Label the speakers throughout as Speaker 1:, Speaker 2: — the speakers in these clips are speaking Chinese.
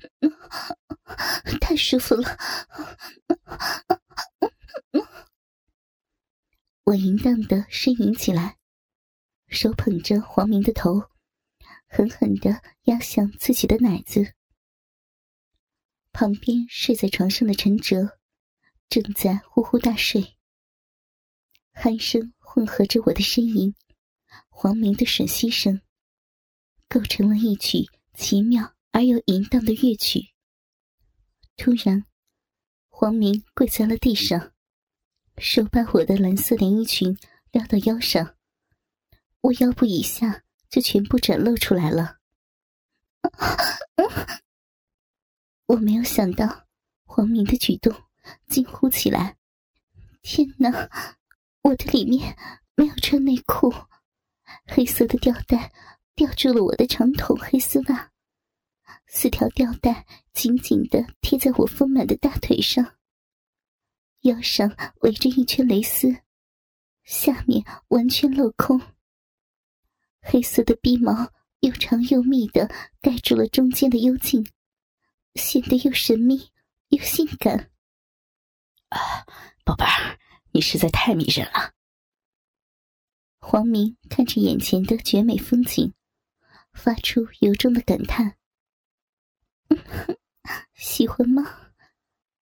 Speaker 1: 太舒服了，我淫荡的呻吟起来，手捧着黄明的头，狠狠的压向自己的奶子。旁边睡在床上的陈哲，正在呼呼大睡，鼾声混合着我的呻吟，黄明的吮吸声，构成了一曲奇妙而又淫荡的乐曲。突然，黄明跪在了地上，手把我的蓝色连衣裙撩到腰上，我腰部以下就全部展露出来了。我没有想到黄明的举动，惊呼起来：“天哪！我的里面没有穿内裤，黑色的吊带吊住了我的长筒黑丝袜。”四条吊带紧紧的贴在我丰满的大腿上，腰上围着一圈蕾丝，下面完全镂空。黑色的逼毛又长又密的盖住了中间的幽径，显得又神秘又性感。
Speaker 2: 啊，宝贝儿，你实在太迷人了。
Speaker 1: 黄明看着眼前的绝美风景，发出由衷的感叹。喜欢吗？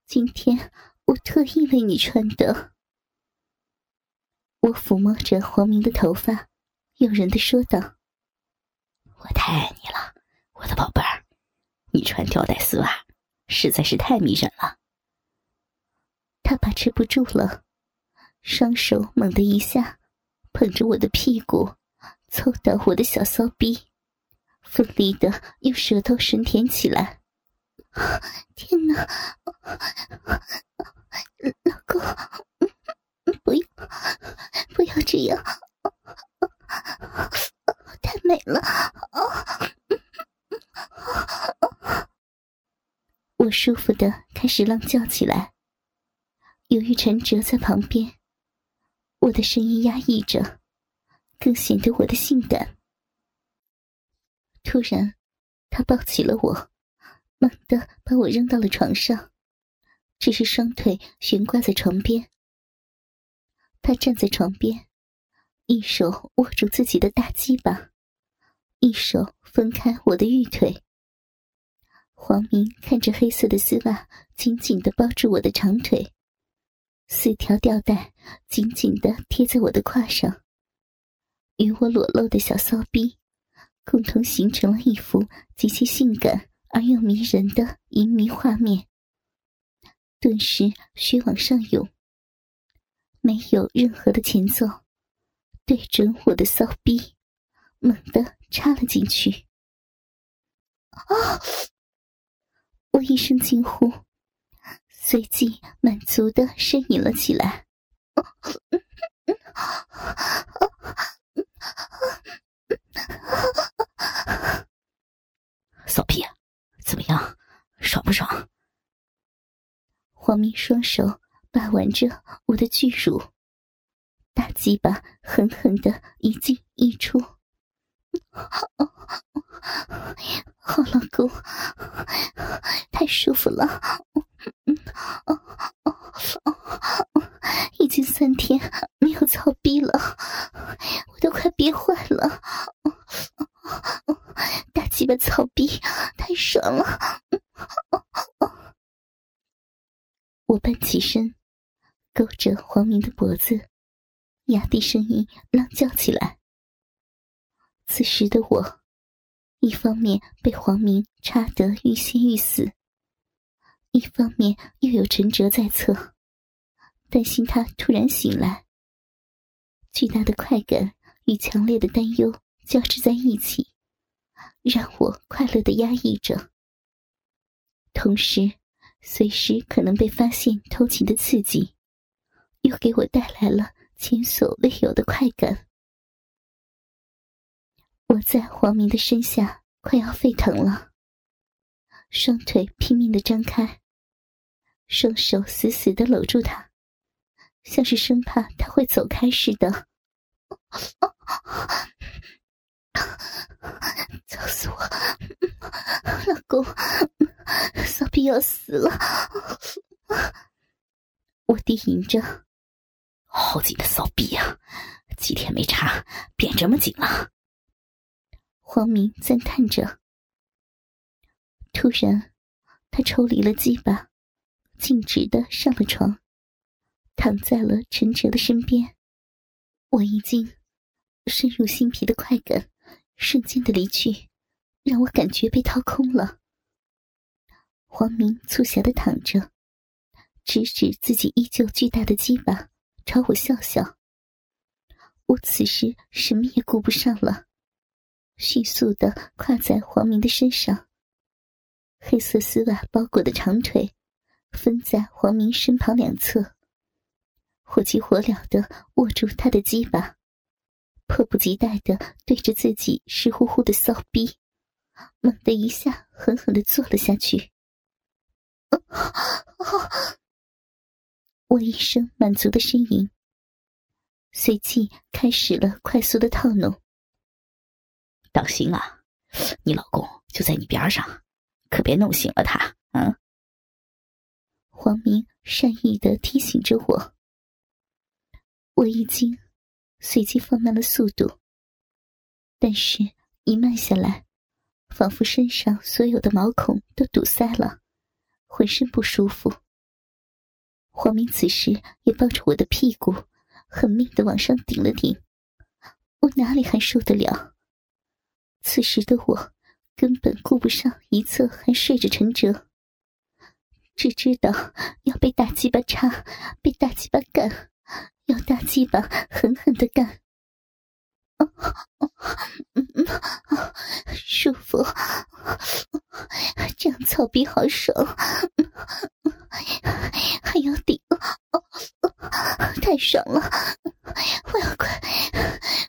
Speaker 1: 今天我特意为你穿的。我抚摸着黄明的头发，诱人的说道：“
Speaker 2: 我太爱你了，我的宝贝儿，你穿吊带丝袜实在是太迷人了。”
Speaker 1: 他把持不住了，双手猛地一下捧着我的屁股，凑到我的小骚逼，奋力的用舌头吮舔起来。天哪，老公，不要，不要这样，太美了！我舒服的开始浪叫起来。由于陈哲在旁边，我的声音压抑着，更显得我的性感。突然，他抱起了我。猛地把我扔到了床上，只是双腿悬挂在床边。他站在床边，一手握住自己的大鸡巴，一手分开我的玉腿。黄明看着黑色的丝袜紧紧的包住我的长腿，四条吊带紧紧的贴在我的胯上，与我裸露的小骚逼共同形成了一幅极其性感。而又迷人的淫迷画面，顿时血往上涌。没有任何的前奏，对准我的骚逼，猛地插了进去。啊！我一声惊呼，随即满足的呻吟了起来。
Speaker 2: 骚逼啊！怎么样，爽不爽？
Speaker 1: 黄明双手把玩着我的巨乳，大鸡巴狠狠的一进一出。好老公，太舒服了。已经三天没有操逼了，我都快憋坏了。大鸡巴操逼太爽了！我半起身，勾着黄明的脖子，压低声音浪叫起来。此时的我，一方面被黄明插得欲仙欲死，一方面又有陈哲在侧，担心他突然醒来。巨大的快感与强烈的担忧交织在一起。让我快乐的压抑着。同时，随时可能被发现偷情的刺激，又给我带来了前所未有的快感。我在黄明的身下快要沸腾了，双腿拼命的张开，双手死死的搂住他，像是生怕他会走开似的。操死我！老公，骚逼要死了！我低吟着：“
Speaker 2: 好紧的骚逼呀，几天没插，变这么紧了。”
Speaker 1: 黄明赞叹着。突然，他抽离了鸡巴，径直的上了床，躺在了陈哲的身边。我一惊，深入心脾的快感瞬间的离去，让我感觉被掏空了。黄明促狭的躺着，指指自己依旧巨大的鸡巴，朝我笑笑。我此时什么也顾不上了，迅速的跨在黄明的身上，黑色丝袜包裹的长腿分在黄明身旁两侧。火急火燎的握住他的鸡巴，迫不及待的对着自己湿乎乎的骚逼，猛的一下狠狠的坐了下去。我一声满足的呻吟，随即开始了快速的套弄。
Speaker 2: 当心啊，你老公就在你边上，可别弄醒了他。嗯。
Speaker 1: 黄明善意的提醒着我。我一惊，随即放慢了速度。但是，一慢下来，仿佛身上所有的毛孔都堵塞了，浑身不舒服。黄明此时也抱着我的屁股，狠命的往上顶了顶，我哪里还受得了？此时的我根本顾不上一侧还睡着陈哲，只知道要被大鸡巴插，被大鸡巴干。要大鸡巴狠狠的干，舒服，这样操逼好爽，还要顶，太爽了！我要快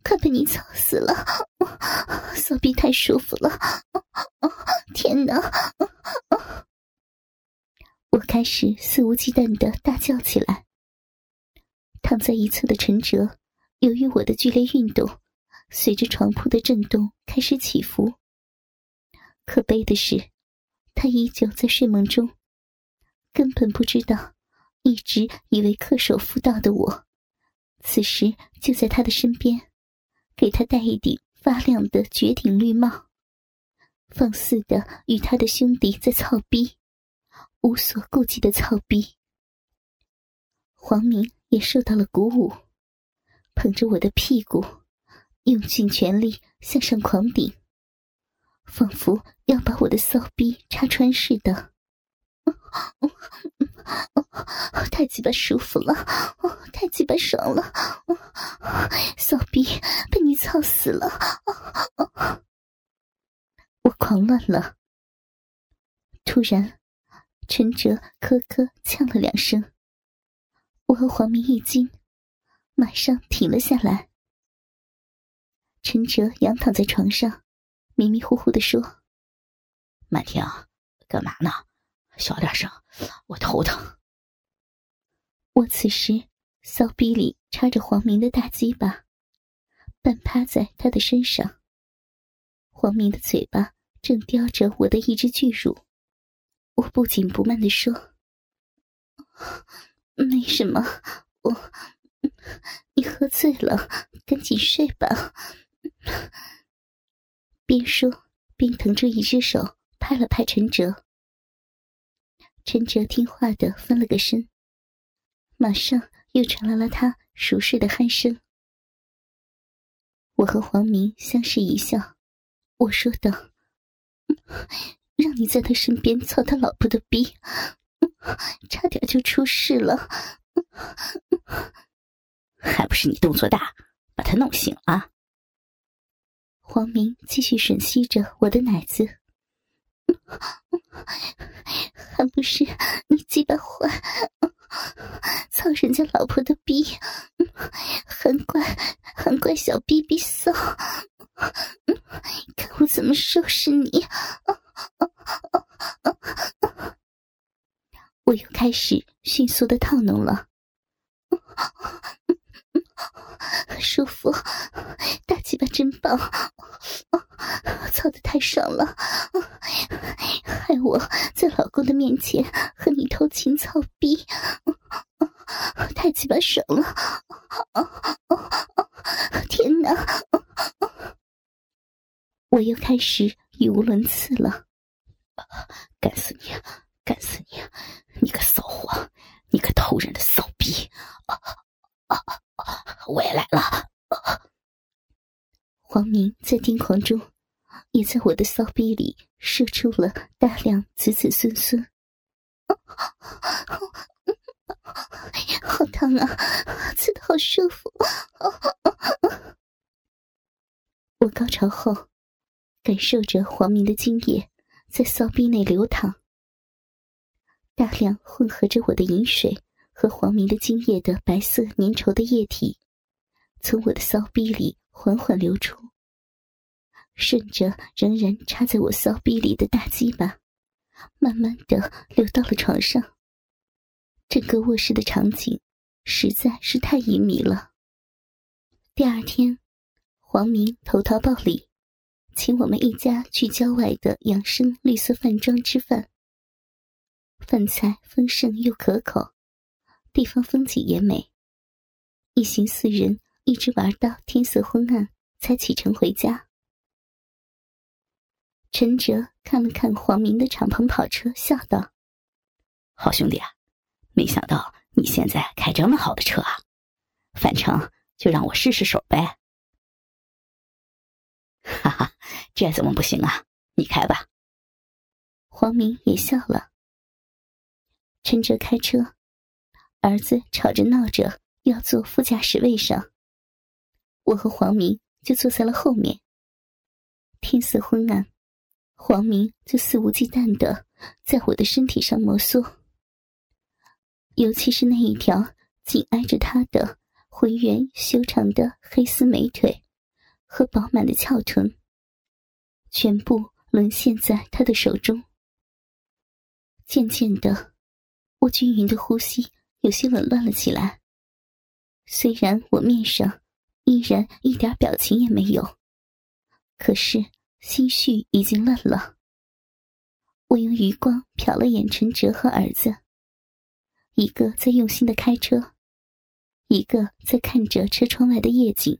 Speaker 1: 快被你操死了，骚逼太舒服了，天哪！我开始肆无忌惮的大叫起来。躺在一侧的陈哲，由于我的剧烈运动，随着床铺的震动开始起伏。可悲的是，他依旧在睡梦中，根本不知道，一直以为恪守妇道的我，此时就在他的身边，给他戴一顶发亮的绝顶绿帽，放肆的与他的兄弟在操逼，无所顾忌的操逼。黄明。也受到了鼓舞，捧着我的屁股，用尽全力向上狂顶，仿佛要把我的骚逼插穿似的。太鸡巴舒服了，太鸡巴爽了，骚逼被你操死了，我狂乱了。突然，陈哲咯咯呛了两声。我和黄明一惊，马上停了下来。陈哲仰躺在床上，迷迷糊糊的说：“
Speaker 2: 满婷，干嘛呢？小点声，我头疼。”
Speaker 1: 我此时骚逼里插着黄明的大鸡巴，半趴在他的身上。黄明的嘴巴正叼着我的一只巨乳，我不紧不慢的说。没什么，我，你喝醉了，赶紧睡吧。边说边腾出一只手拍了拍陈哲。陈哲听话的翻了个身，马上又传来了他熟睡的鼾声。我和黄明相视一笑，我说道：“让你在他身边操他老婆的逼。”差点就出事了，
Speaker 2: 还不是你动作大，把他弄醒了。
Speaker 1: 黄明继续吮吸着我的奶子，还不是你鸡巴坏，操人家老婆的逼，还怪还怪小逼逼骚，看我怎么收拾你！我又开始迅速的套弄了，舒服，大鸡巴真棒，操的太爽了，害我在老公的面前和你偷情操逼，太鸡巴爽了，天哪！我又开始语无伦次了，
Speaker 2: 干死你！干死你！你个骚货！你个偷人的骚逼！啊啊啊！我也来了！
Speaker 1: 黄明在癫狂中，也在我的骚逼里射出了大量子子孙孙。好烫啊！刺的好舒服。我高潮后，感受着黄明的精液在骚逼内流淌。大量混合着我的饮水和黄明的精液的白色粘稠的液体，从我的骚逼里缓缓流出，顺着仍然插在我骚逼里的大鸡巴，慢慢的流到了床上。整个卧室的场景实在是太隐秘了。第二天，黄明投桃报李，请我们一家去郊外的养生绿色饭庄吃饭。饭菜丰盛又可口，地方风景也美。一行四人一直玩到天色昏暗，才启程回家。陈哲看了看黄明的敞篷跑车，笑道：“
Speaker 2: 好兄弟啊，没想到你现在开这么好的车啊！反正就让我试试手呗。”哈哈，这怎么不行啊？你开吧。
Speaker 1: 黄明也笑了。陈哲开车，儿子吵着闹着要坐副驾驶位上，我和黄明就坐在了后面。天色昏暗，黄明就肆无忌惮的在我的身体上摩挲，尤其是那一条紧挨着他的浑圆修长的黑丝美腿和饱满的翘臀，全部沦陷在他的手中。渐渐的。我均匀的呼吸有些紊乱了起来。虽然我面上依然一点表情也没有，可是心绪已经乱了。我用余光瞟了眼陈哲和儿子，一个在用心的开车，一个在看着车窗外的夜景。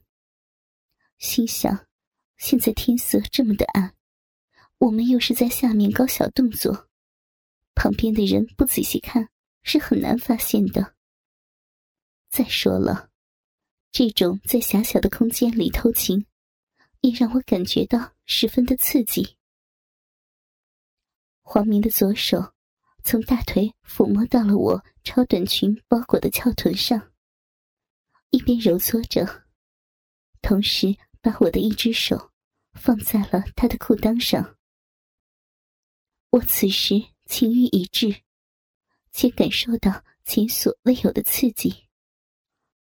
Speaker 1: 心想：现在天色这么的暗，我们又是在下面搞小动作。旁边的人不仔细看是很难发现的。再说了，这种在狭小的空间里偷情，也让我感觉到十分的刺激。黄明的左手从大腿抚摸到了我超短裙包裹的翘臀上，一边揉搓着，同时把我的一只手放在了他的裤裆上。我此时。情欲已至，且感受到前所未有的刺激，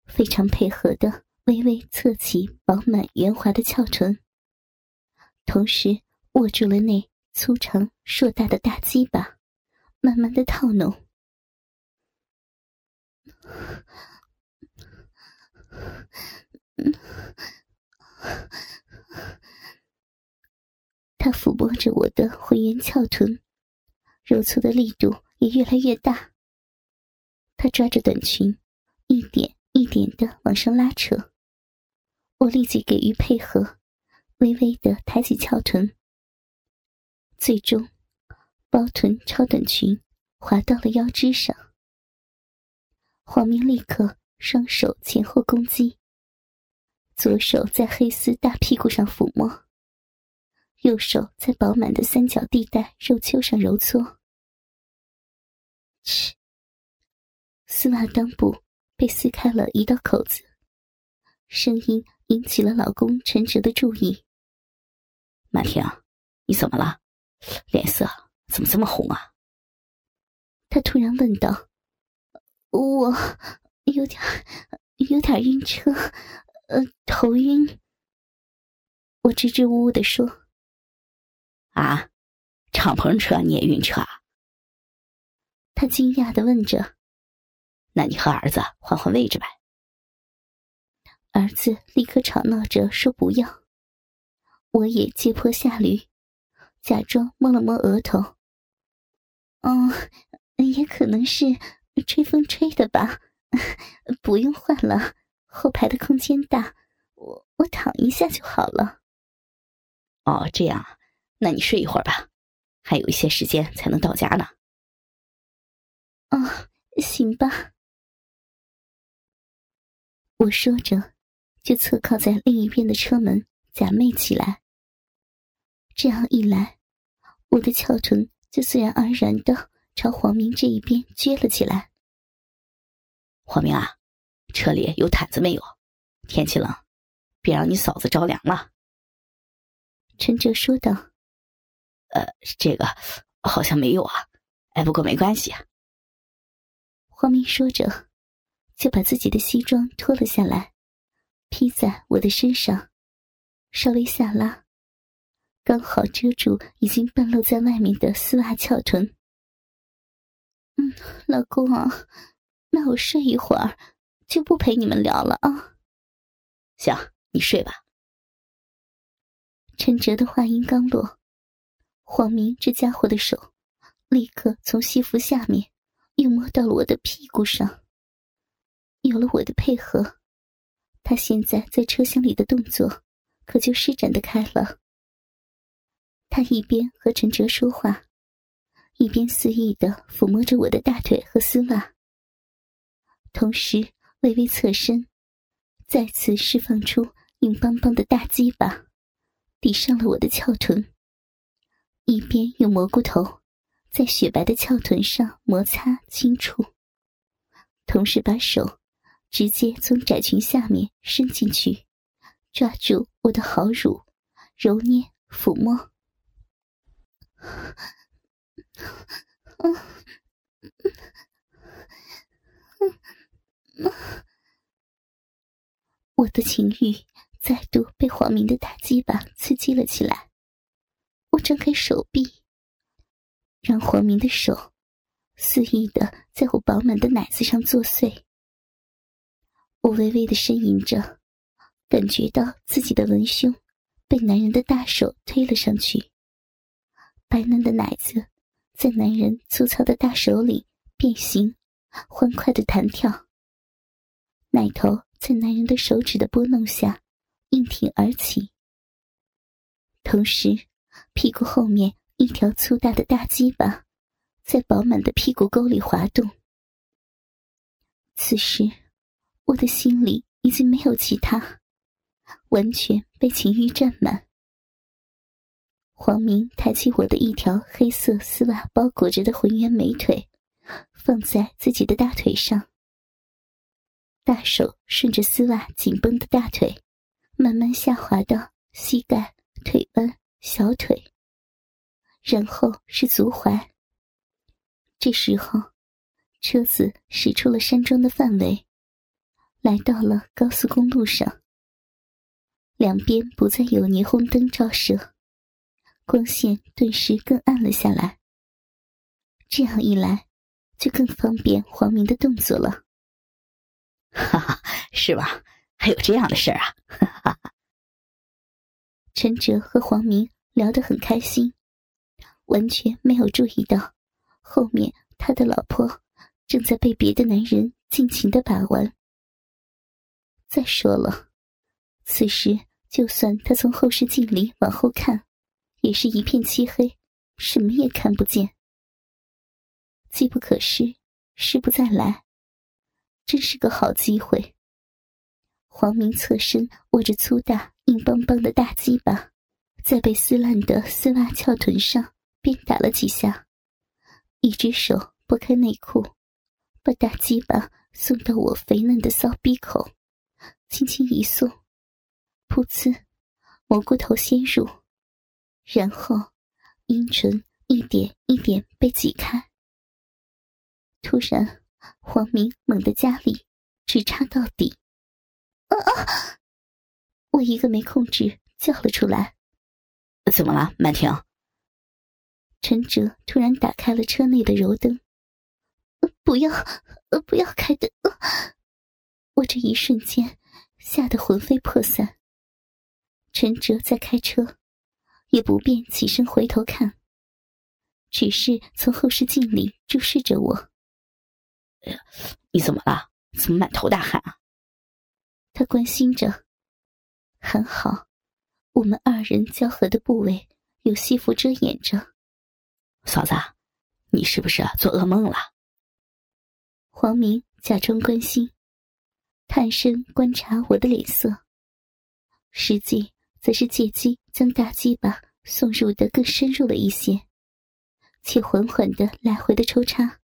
Speaker 1: 非常配合的微微侧起饱满圆滑的翘臀，同时握住了那粗长硕大的大鸡巴，慢慢的套弄。他抚摸着我的浑圆翘臀。揉搓的力度也越来越大。他抓着短裙，一点一点的往上拉扯。我立即给予配合，微微的抬起翘臀。最终，包臀超短裙滑到了腰肢上。黄明立刻双手前后攻击，左手在黑丝大屁股上抚摸。右手在饱满的三角地带肉丘上揉搓，丝袜裆部被撕开了一道口子，声音引起了老公陈哲的注意。
Speaker 2: 满婷，你怎么了？脸色怎么这么红啊？
Speaker 1: 他突然问道：“我有点有点晕车，呃，头晕。”我支支吾吾的说：“
Speaker 2: 啊，敞篷车你也晕车？”
Speaker 1: 他惊讶的问着：“
Speaker 2: 那你和儿子换换位置呗？”
Speaker 1: 儿子立刻吵闹着说：“不要。”我也借坡下驴，假装摸了摸额头。哦，也可能是吹风吹的吧，不用换了，后排的空间大，我我躺一下就好了。
Speaker 2: 哦，这样，那你睡一会儿吧，还有一些时间才能到家呢。
Speaker 1: 哦，行吧。我说着，就侧靠在另一边的车门，假寐起来。这样一来，我的翘臀就自然而然的朝黄明这一边撅了起来。
Speaker 2: 黄明啊，车里有毯子没有？天气冷，别让你嫂子着凉了。
Speaker 1: 陈哲说道：“
Speaker 2: 呃，这个好像没有啊。哎，不过没关系。”
Speaker 1: 黄明说着，就把自己的西装脱了下来，披在我的身上，稍微下拉。刚好遮住已经半露在外面的丝袜翘臀。嗯，老公啊，那我睡一会儿，就不陪你们聊了啊。
Speaker 2: 行，你睡吧。
Speaker 1: 陈哲的话音刚落，黄明这家伙的手立刻从西服下面又摸到了我的屁股上。有了我的配合，他现在在车厢里的动作可就施展的开了。他一边和陈哲说话，一边肆意的抚摸着我的大腿和丝袜，同时微微侧身，再次释放出硬邦邦的大鸡巴，抵上了我的翘臀，一边用蘑菇头在雪白的翘臀上摩擦轻触，同时把手直接从窄裙下面伸进去，抓住我的好乳，揉捏抚摸。我的情欲再度被黄明的大鸡巴刺激了起来。我张开手臂，让黄明的手肆意的在我饱满的奶子上作祟。我微微的呻吟着，感觉到自己的文胸被男人的大手推了上去。白嫩的奶子在男人粗糙的大手里变形，欢快的弹跳。奶头在男人的手指的拨弄下硬挺而起，同时屁股后面一条粗大的大鸡巴在饱满的屁股沟里滑动。此时，我的心里已经没有其他，完全被情欲占满。黄明抬起我的一条黑色丝袜包裹着的浑圆美腿，放在自己的大腿上。大手顺着丝袜紧绷的大腿，慢慢下滑到膝盖、腿弯、小腿，然后是足踝。这时候，车子驶出了山庄的范围，来到了高速公路上。两边不再有霓虹灯照射。光线顿时更暗了下来。这样一来，就更方便黄明的动作了。
Speaker 2: 哈哈，是吧？还有这样的事儿啊！哈哈。
Speaker 1: 陈哲和黄明聊得很开心，完全没有注意到后面他的老婆正在被别的男人尽情的把玩。再说了，此时就算他从后视镜里往后看。也是一片漆黑，什么也看不见。机不可失，失不再来，真是个好机会。黄明侧身握着粗大硬邦邦的大鸡巴，在被撕烂的丝袜翘臀上鞭打了几下，一只手拨开内裤，把大鸡巴送到我肥嫩的骚逼口，轻轻一送，噗呲，蘑菇头先入。然后，阴唇一点一点被挤开。突然，黄明猛地加力，直插到底。啊啊！我一个没控制，叫了出来。
Speaker 2: 怎么了，曼婷？
Speaker 1: 陈哲突然打开了车内的柔灯。不要，不要开灯！我这一瞬间吓得魂飞魄散。陈哲在开车，也不便起身回头看，只是从后视镜里注视着我。
Speaker 2: 哎呀，你怎么了？怎么满头大汗啊？
Speaker 1: 他关心着。很好，我们二人交合的部位有西服遮掩着。
Speaker 2: 嫂子，你是不是做噩梦了？
Speaker 1: 黄明假装关心，探身观察我的脸色，实际则是借机将大鸡巴送入的更深入了一些，且缓缓的来回的抽插。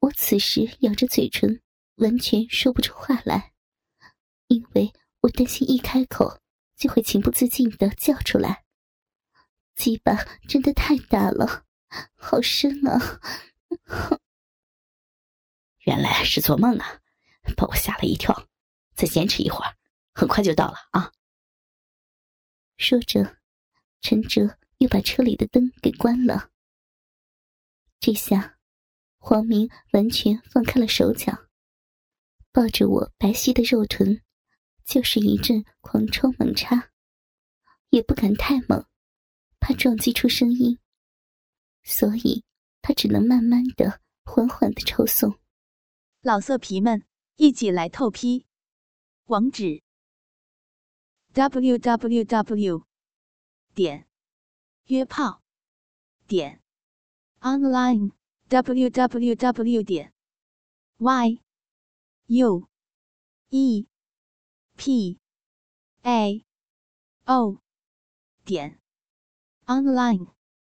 Speaker 1: 我此时咬着嘴唇，完全说不出话来，因为我担心一开口就会情不自禁的叫出来。鸡巴真的太大了，好深啊！
Speaker 2: 原来是做梦啊，把我吓了一跳。再坚持一会儿，很快就到了啊。
Speaker 1: 说着，陈哲又把车里的灯给关了。这下，黄明完全放开了手脚，抱着我白皙的肉臀，就是一阵狂抽猛插，也不敢太猛，怕撞击出声音，所以他只能慢慢的、缓缓的抽送。
Speaker 3: 老色皮们，一起来透批！网址：w w w 点约炮点 online w w w 点 y u e p a o 点 online。